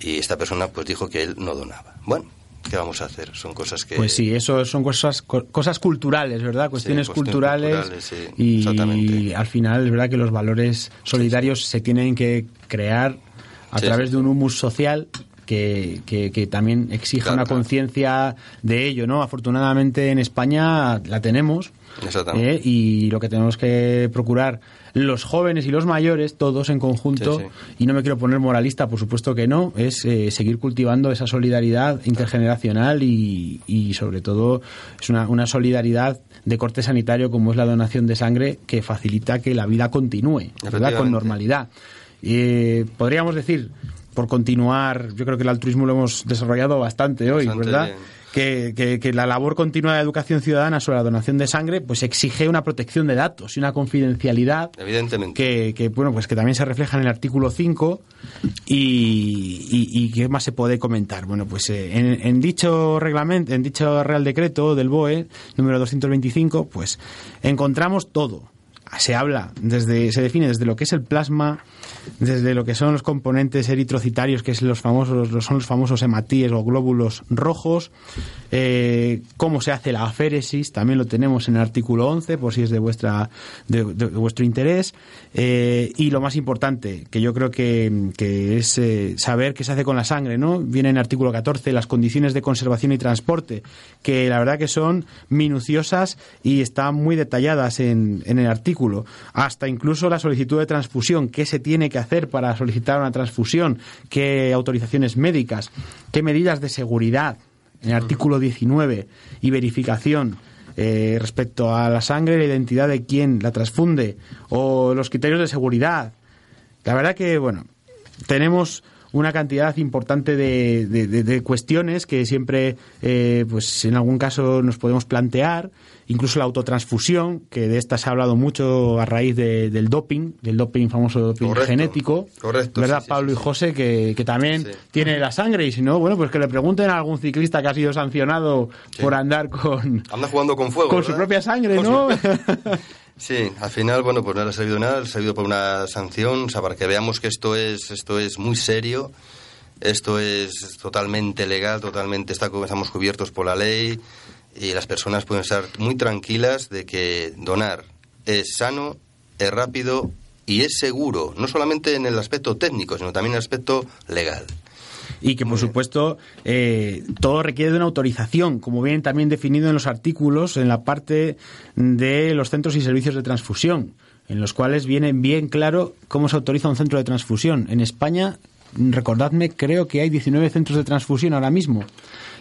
Y esta persona pues dijo que él no donaba. Bueno, ¿qué vamos a hacer? Son cosas que... Pues sí, eso son cosas, cosas culturales, ¿verdad? Cuestiones, culturales. y, al final es verdad que los valores solidarios se tienen que crear a través de un humus social que, que, también exige una conciencia de ello, ¿no? Afortunadamente en España la tenemos ¿eh? y lo que tenemos que procurar los jóvenes y los mayores, todos en conjunto, y no me quiero poner moralista, por supuesto que no, es eh, seguir cultivando esa solidaridad intergeneracional y, y sobre todo es una, una solidaridad de corte sanitario como es la donación de sangre que facilita que la vida continúe, ¿verdad? Con normalidad. Eh, podríamos decir por continuar, yo creo que el altruismo lo hemos desarrollado bastante hoy, ¿verdad? Que, que, la labor continua de educación ciudadana sobre la donación de sangre pues exige una protección de datos y una confidencialidad evidentemente. que, bueno pues que también se refleja en el artículo 5 y, y, qué más se puede comentar. Bueno pues eh, en, en, dicho reglamento en dicho real decreto del BOE número 225 pues encontramos todo. Se habla desde se define desde lo que es el plasma desde lo que son los componentes eritrocitarios, que es los famosos, son los famosos hematíes o glóbulos rojos, eh, cómo se hace la aféresis, también lo tenemos en el artículo 11, por si es de, vuestra, de, vuestro interés, eh, y lo más importante, que yo creo que, es eh, saber qué se hace con la sangre, ¿no? Viene en el artículo 14, las condiciones de conservación y transporte, que la verdad que son minuciosas y están muy detalladas en, en el artículo, hasta incluso la solicitud de transfusión, qué se tiene que hacer para solicitar una transfusión, qué autorizaciones médicas, qué medidas de seguridad, en el artículo 19, y verificación eh, respecto a la sangre, la identidad de quien la transfunde, o los criterios de seguridad. La verdad que, bueno, tenemos una cantidad importante de, de, cuestiones que siempre, eh, pues en algún caso nos podemos plantear incluso la autotransfusión, que de esta se ha hablado mucho a raíz del doping, del doping famoso doping genético. Correcto. ¿Verdad, Pablo y José? Que, que también tiene la sangre y si no, bueno, pues que le pregunten a algún ciclista que ha sido sancionado por andar con... Anda jugando con fuego. Con su propia sangre, ¿no? Sí, al final, bueno, pues no le ha servido nada, le ha servido por una sanción, o sea, para que veamos que esto es, esto es muy serio, esto es totalmente legal, totalmente está, estamos cubiertos por la ley, y las personas pueden estar muy tranquilas de que donar es sano, es rápido y es seguro, no solamente en el aspecto técnico, sino también en el aspecto legal. Y que, por supuesto, eh, todo requiere de una autorización, como viene también definido en los artículos, en la parte de los centros y servicios de transfusión, en los cuales viene bien claro cómo se autoriza un centro de transfusión. En España, recordadme, creo que hay 19 centros de transfusión ahora mismo.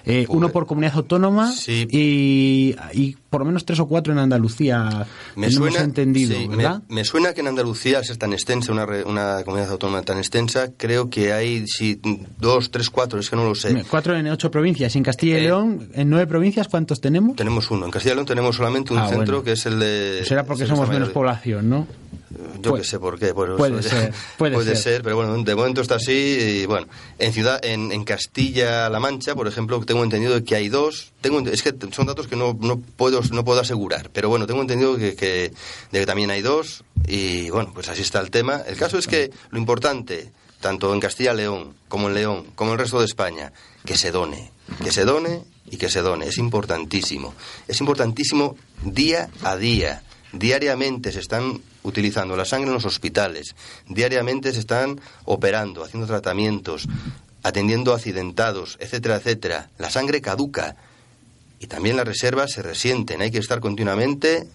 Eh, uno por comunidad autónoma y, por lo menos tres o cuatro en Andalucía. Me suena, entendido, Me, suena que en Andalucía, al ser tan extensa, una, una comunidad autónoma tan extensa, creo que hay dos, tres, cuatro, es que no lo sé. Cuatro en ocho provincias. ¿Y en Castilla y eh, León, en nueve provincias, cuántos tenemos? Tenemos uno. En Castilla y León tenemos solamente un ah, centro que es el de... Será porque somos menos población, ¿no? Yo que sé por qué. puede, ser, puede, ser. pero bueno, de momento está así. Y bueno, en ciudad, en, en Castilla-La Mancha, por ejemplo, tengo entendido que hay dos. Tengo, es que son datos que no, no puedo no puedo asegurar, pero bueno, tengo entendido que, que, de que también hay dos. Y bueno, pues así está el tema. El caso es que lo importante, tanto en Castilla-León como en León, como en el resto de España, que se done, que se done y que se done. Es importantísimo. Es importantísimo día a día. Diariamente se están utilizando la sangre en los hospitales, diariamente se están operando, haciendo tratamientos, atendiendo accidentados, etcétera, etcétera. La sangre caduca. y también las reservas se resienten. Hay que estar continuamente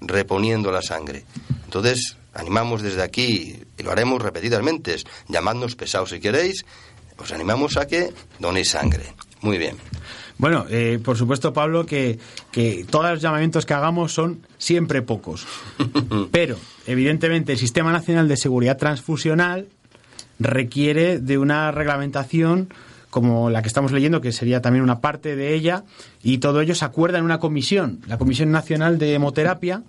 reponiendo la sangre. Entonces, animamos desde aquí, y lo haremos repetidamente, llamadnos pesados si queréis, os animamos a que donéis sangre. Muy bien. Bueno, eh, por supuesto, Pablo, que, que todos los llamamientos que hagamos son siempre pocos. Pero, evidentemente, el Sistema Nacional de Seguridad Transfusional requiere de una reglamentación como la que estamos leyendo, que sería también una parte de ella, y todo ello se acuerda en una comisión, la Comisión Nacional de Hemoterapia,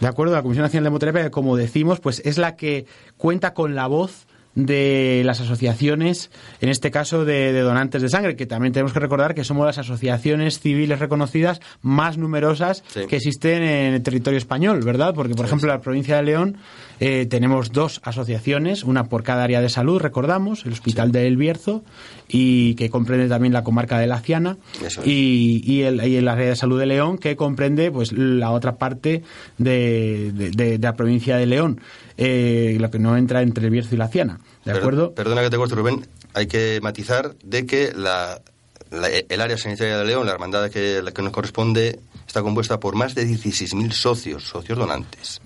¿de acuerdo? La Comisión Nacional de Hemoterapia, que como decimos, pues es la que cuenta con la voz de las asociaciones, en este caso de, donantes de sangre, que también tenemos que recordar que somos las asociaciones civiles reconocidas más numerosas que existen en el territorio español, ¿verdad? Porque, por ejemplo, en la provincia de León eh, tenemos dos asociaciones, una por cada área de salud, recordamos, el Hospital de El Bierzo, y que comprende también la comarca de La Ciana, y, y, el, y, el, área de salud de León, que comprende pues la otra parte de, de la provincia de León eh, lo que no entra entre el Bierzo y la Ciana. ¿De acuerdo? Perdona que te corte, Rubén. Hay que matizar de que la, el área sanitaria de León, la hermandad que, la que nos corresponde, está compuesta por más de 16.000 socios, socios donantes.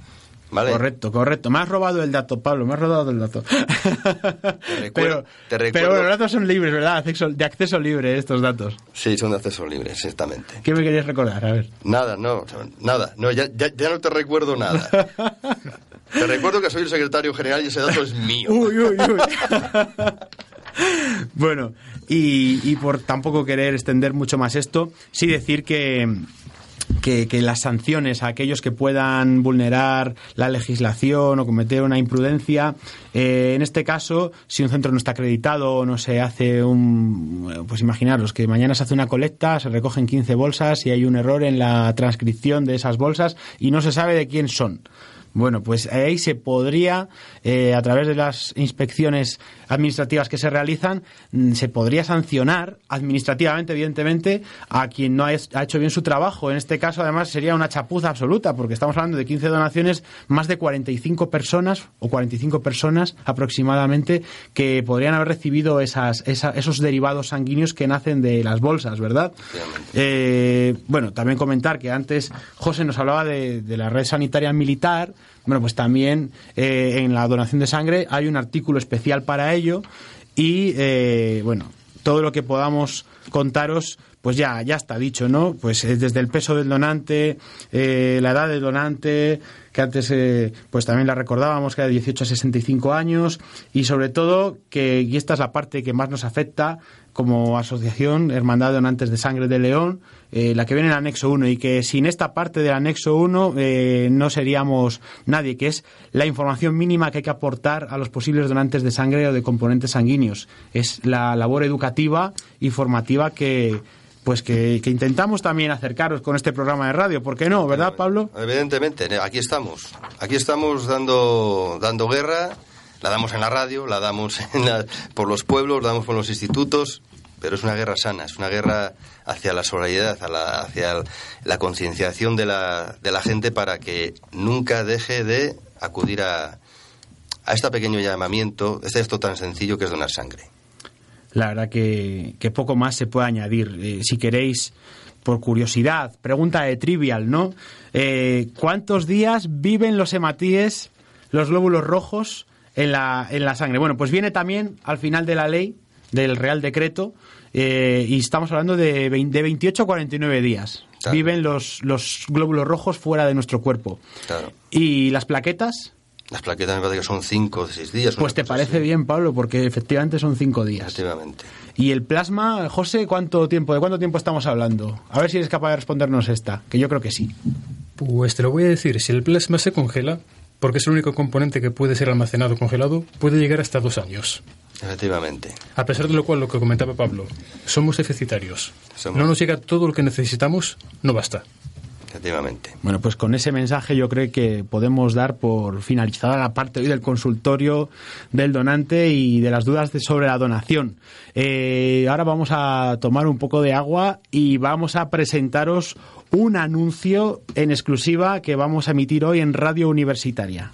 ¿Vale? Correcto, correcto. Me has robado el dato, Pablo, me has robado el dato. Te recuerdo, pero, pero los datos son libres, ¿verdad? De acceso libre estos datos. Sí, son de acceso libre, exactamente. ¿Qué me querías recordar? A ver. Nada, no, nada. No, ya, ya, ya no te recuerdo nada. Te recuerdo que soy el secretario general y ese dato es mío. Uy, uy, uy. bueno, y, por tampoco querer extender mucho más esto, sí decir que, que, las sanciones a aquellos que puedan vulnerar la legislación o cometer una imprudencia, eh, en este caso, si un centro no está acreditado o no se hace un... Pues imaginaros que mañana se hace una colecta, se recogen 15 bolsas y hay un error en la transcripción de esas bolsas y no se sabe de quién son. Bueno, pues ahí se podría, eh, a través de las inspecciones administrativas que se realizan, mm, se podría sancionar administrativamente, evidentemente, a quien no ha hecho bien su trabajo. En este caso, además, sería una chapuza absoluta, porque estamos hablando de 15 donaciones, más de 45 personas, o 45 personas aproximadamente, que podrían haber recibido esas, esos derivados sanguíneos que nacen de las bolsas, ¿verdad? Eh, bueno, también comentar que antes José nos hablaba de, de la red sanitaria militar, bueno, pues también eh, en la donación de sangre hay un artículo especial para ello y, eh, bueno, todo lo que podamos contaros pues ya, ya está dicho, ¿no? Pues eh, desde el peso del donante, la edad del donante, que antes pues también la recordábamos, que era de 18 a 65 años, y sobre todo que, y esta es la parte que más nos afecta, como asociación Hermandad de Donantes de Sangre de León, eh, la que viene en el anexo 1, y que sin esta parte del anexo 1 eh, no seríamos nadie, que es la información mínima que hay que aportar a los posibles donantes de sangre o de componentes sanguíneos. Es la labor educativa y formativa que, pues que, intentamos también acercaros con este programa de radio, ¿por qué no? ¿Verdad, Pablo? Evidentemente, aquí estamos. Aquí estamos dando, dando guerra la damos en la radio, la damos por los pueblos, la damos por los institutos, pero es una guerra sana, es una guerra hacia la solidaridad, hacia la concienciación de la, de la gente para que nunca deje de acudir a, a este pequeño llamamiento, este esto tan sencillo que es donar sangre. La verdad que, poco más se puede añadir. Eh, si queréis, por curiosidad, pregunta de trivial, ¿no? Eh, ¿Cuántos días viven los hematíes, los glóbulos rojos, en la, en la sangre. Bueno, pues viene también al final de la ley, del Real Decreto, eh, y estamos hablando de, de 28 a 49 días. Viven los, los glóbulos rojos fuera de nuestro cuerpo. Claro. ¿Y las plaquetas? Las plaquetas me parece que son 5 o 6 días. Pues te parece bien, Pablo, porque efectivamente son 5 días. Efectivamente. ¿Y el plasma, José, cuánto tiempo, de cuánto tiempo estamos hablando? A ver si eres capaz de respondernos esta, que yo creo que sí. Pues te lo voy a decir, si el plasma se congela, porque es el único componente que puede ser almacenado congelado, puede llegar hasta dos años. Efectivamente. A pesar de lo cual, lo que comentaba Pablo, somos deficitarios. No nos llega todo lo que necesitamos, no basta. Efectivamente. Bueno, pues con ese mensaje yo creo que podemos dar por finalizada la parte hoy del consultorio del donante y de las dudas de sobre la donación. Eh, ahora vamos a tomar un poco de agua y vamos a presentaros un anuncio en exclusiva que vamos a emitir hoy en Radio Universitaria.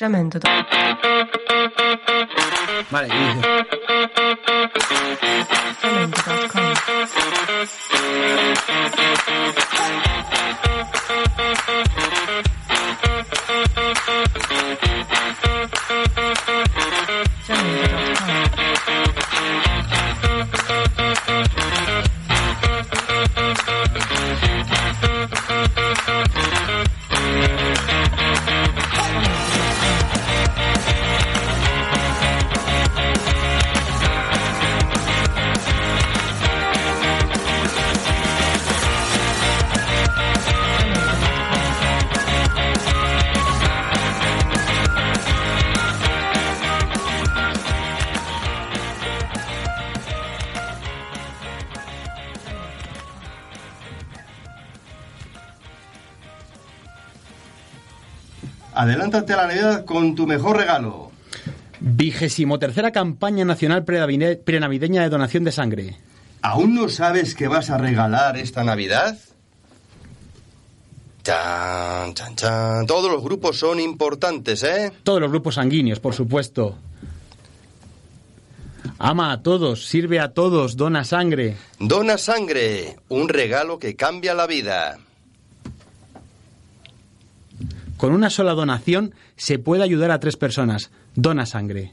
Jamendo. Vale, Adelántate a la Navidad con tu mejor regalo. vigésimo tercera campaña nacional prenavideña de donación de sangre. ¿Aún no sabes qué vas a regalar esta Navidad? Chan, chan, chan. Todos los grupos son importantes, ¿eh? Todos los grupos sanguíneos, por supuesto. Ama a todos, sirve a todos, dona sangre. Dona sangre, un regalo que cambia la vida. Con una sola donación se puede ayudar a tres personas. Dona sangre.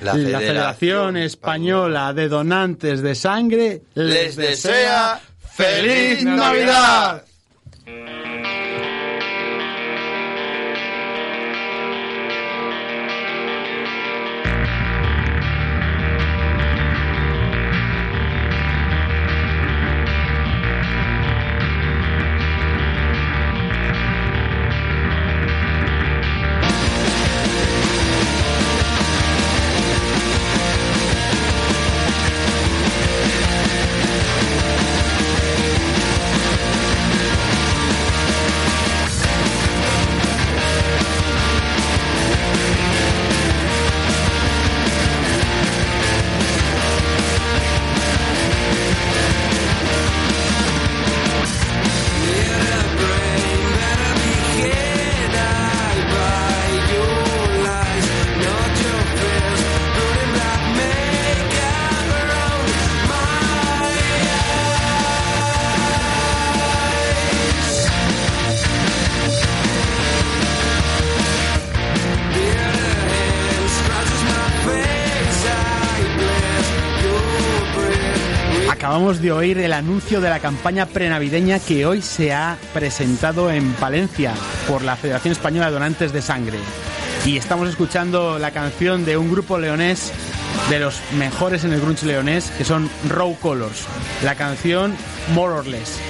La, Federación Española de Donantes de Sangre les desea feliz Navidad. Acabamos de oír el anuncio de la campaña prenavideña que hoy se ha presentado en Palencia por la Federación Española de Donantes de Sangre. Y estamos escuchando la canción de un grupo leonés de los mejores en el grunge leonés, que son Raw Colors. La canción More or Less.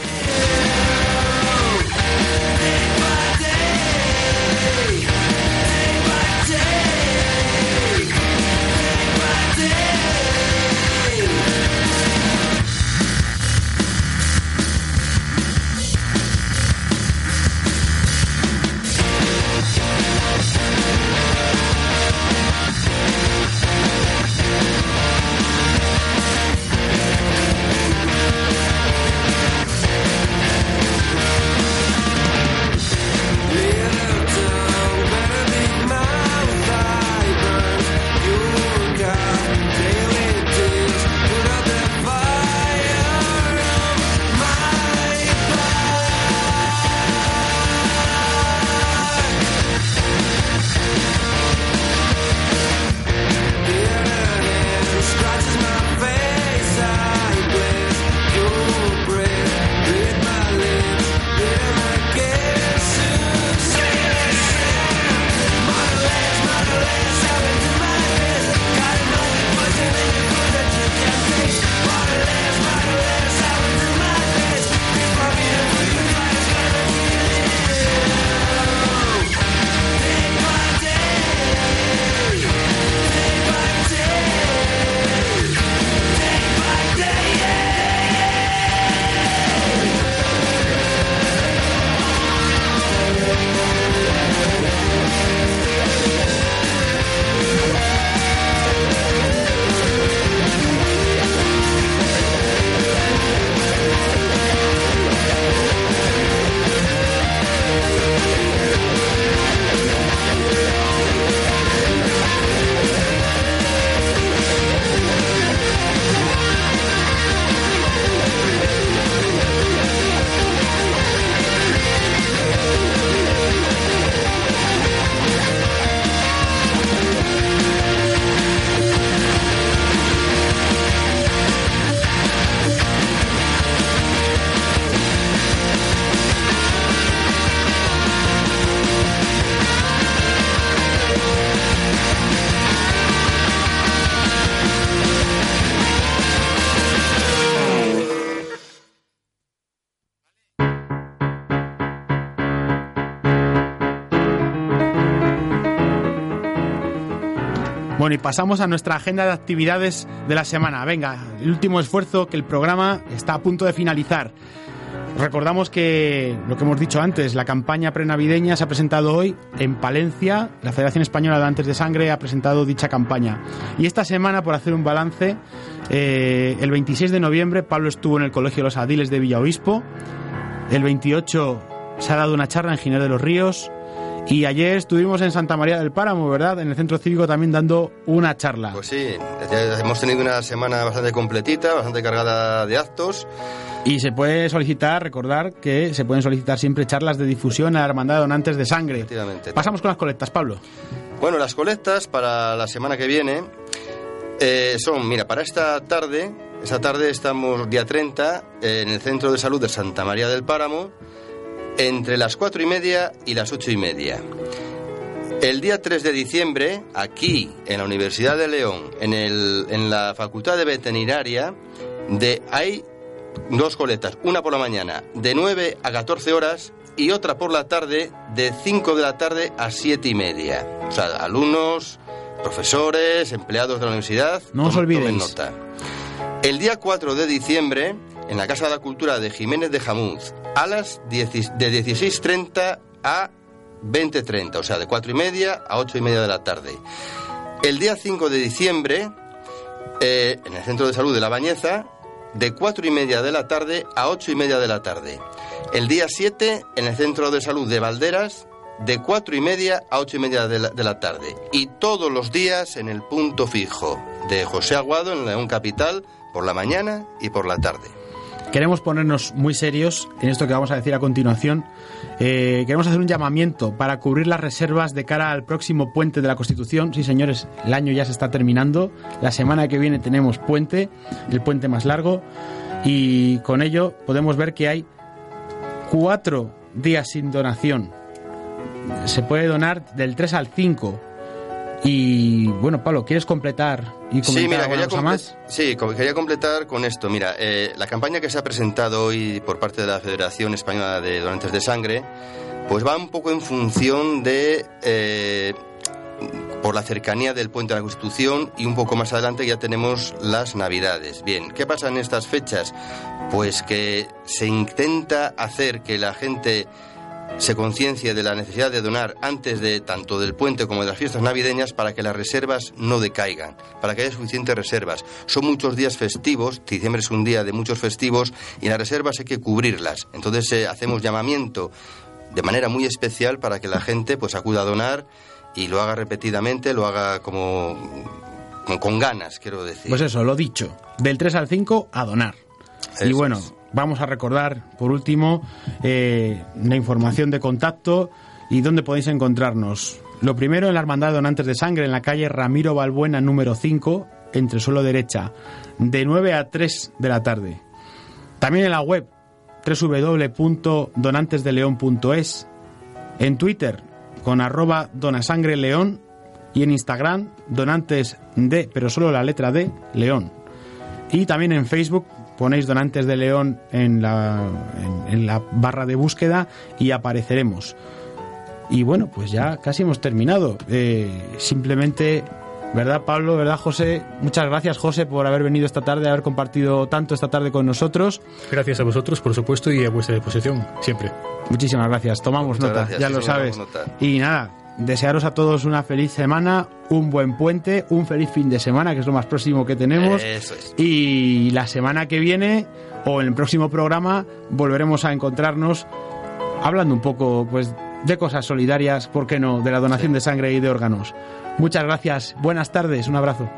Pasamos a nuestra agenda de actividades de la semana. Venga, el último esfuerzo que el programa está a punto de finalizar. Recordamos que lo que hemos dicho antes, la campaña prenavideña se ha presentado hoy en Palencia. La Federación Española de Antes de Sangre ha presentado dicha campaña. Y esta semana, por hacer un balance, eh, el 26 de noviembre Pablo estuvo en el Colegio Los Adiles de Villaobispo. El 28 se ha dado una charla en Giner de los Ríos. Y ayer estuvimos en Santa María del Páramo, ¿verdad? En el centro cívico también dando una charla. Pues sí, hemos tenido una semana bastante completita, bastante cargada de actos. Y se puede solicitar, recordar que se pueden solicitar siempre charlas de difusión a la Hermandad de Donantes de Sangre. Efectivamente. Pasamos con las colectas, Pablo. Bueno, las colectas para la semana que viene eh, son, mira, para esta tarde, esta tarde estamos día 30 en el Centro de Salud de Santa María del Páramo entre las cuatro y media y las ocho y media. El día 3 de diciembre, aquí en la Universidad de León, en, el, en la Facultad de Veterinaria, de, hay dos coletas, una por la mañana de 9 a 14 horas y otra por la tarde de 5 de la tarde a 7 y media. O sea, alumnos, profesores, empleados de la universidad. No os olvidéis. Nota. El día 4 de diciembre, en la Casa de la Cultura de Jiménez de Jamuz, a las de 16.30 a 20.30, o sea, de 4 y media a 8 y media de la tarde. El día 5 de diciembre, eh, en el Centro de Salud de La Bañeza, de 4 y media de la tarde a 8 y media de la tarde. El día 7, en el Centro de Salud de Valderas, de 4 y media a 8 y media de la, de la tarde. Y todos los días en el punto fijo de José Aguado, en León Capital, por la mañana y por la tarde. Queremos ponernos muy serios en esto que vamos a decir a continuación. Eh, queremos hacer un llamamiento para cubrir las reservas de cara al próximo puente de la Constitución. Sí, señores, el año ya se está terminando. La semana que viene tenemos puente, el puente más largo. Y con ello podemos ver que hay cuatro días sin donación. Se puede donar del 3 al 5 y bueno, Pablo, ¿quieres completar y comentar sí, mira, quería, comple- más? sí, quería completar con esto. Mira, eh, la campaña que se ha presentado hoy por parte de la Federación Española de Donantes de Sangre, pues va un poco en función de... eh, por la cercanía del puente de la Constitución y un poco más adelante ya tenemos las Navidades. Bien, ¿qué pasa en estas fechas? Pues que se intenta hacer que la gente se conciencie de la necesidad de donar antes de tanto del puente como de las fiestas navideñas para que las reservas no decaigan, para que haya suficientes reservas. Son muchos días festivos, diciembre es un día de muchos festivos y las reservas hay que cubrirlas. Entonces eh, hacemos llamamiento de manera muy especial para que la gente pues acuda a donar y lo haga repetidamente, lo haga como con, con ganas, quiero decir. Pues eso, lo dicho, del 3 al 5 a donar. y bueno, es. Vamos a recordar, por último, eh, la información de contacto y dónde podéis encontrarnos. Lo primero en la Hermandad de Donantes de Sangre, en la calle Ramiro Balbuena número 5, entre suelo derecha, de 9 a 3 de la tarde. También en la web www.donantesdeleon.es, en Twitter con arroba donasangreleón y en Instagram donantes de, pero solo la letra D, León. Y también en Facebook ponéis Donantes de León en la, en, en la barra de búsqueda y apareceremos. Y bueno, pues ya casi hemos terminado. Eh, simplemente, ¿verdad Pablo? ¿Verdad José? Muchas gracias José por haber venido esta tarde, haber compartido tanto esta tarde con nosotros. Gracias a vosotros, por supuesto, y a vuestra disposición, siempre. Muchísimas gracias. Tomamos Muchas nota, gracias, ya sí, lo sabes. nota. Y nada, desearos a todos una feliz semana, un buen puente, un feliz fin de semana, que es lo más próximo que tenemos. Eso es. Y la semana que viene, o en el próximo programa, volveremos a encontrarnos hablando un poco pues de cosas solidarias, ¿por qué no?, de la donación de sangre y de órganos. Muchas gracias, buenas tardes, un abrazo.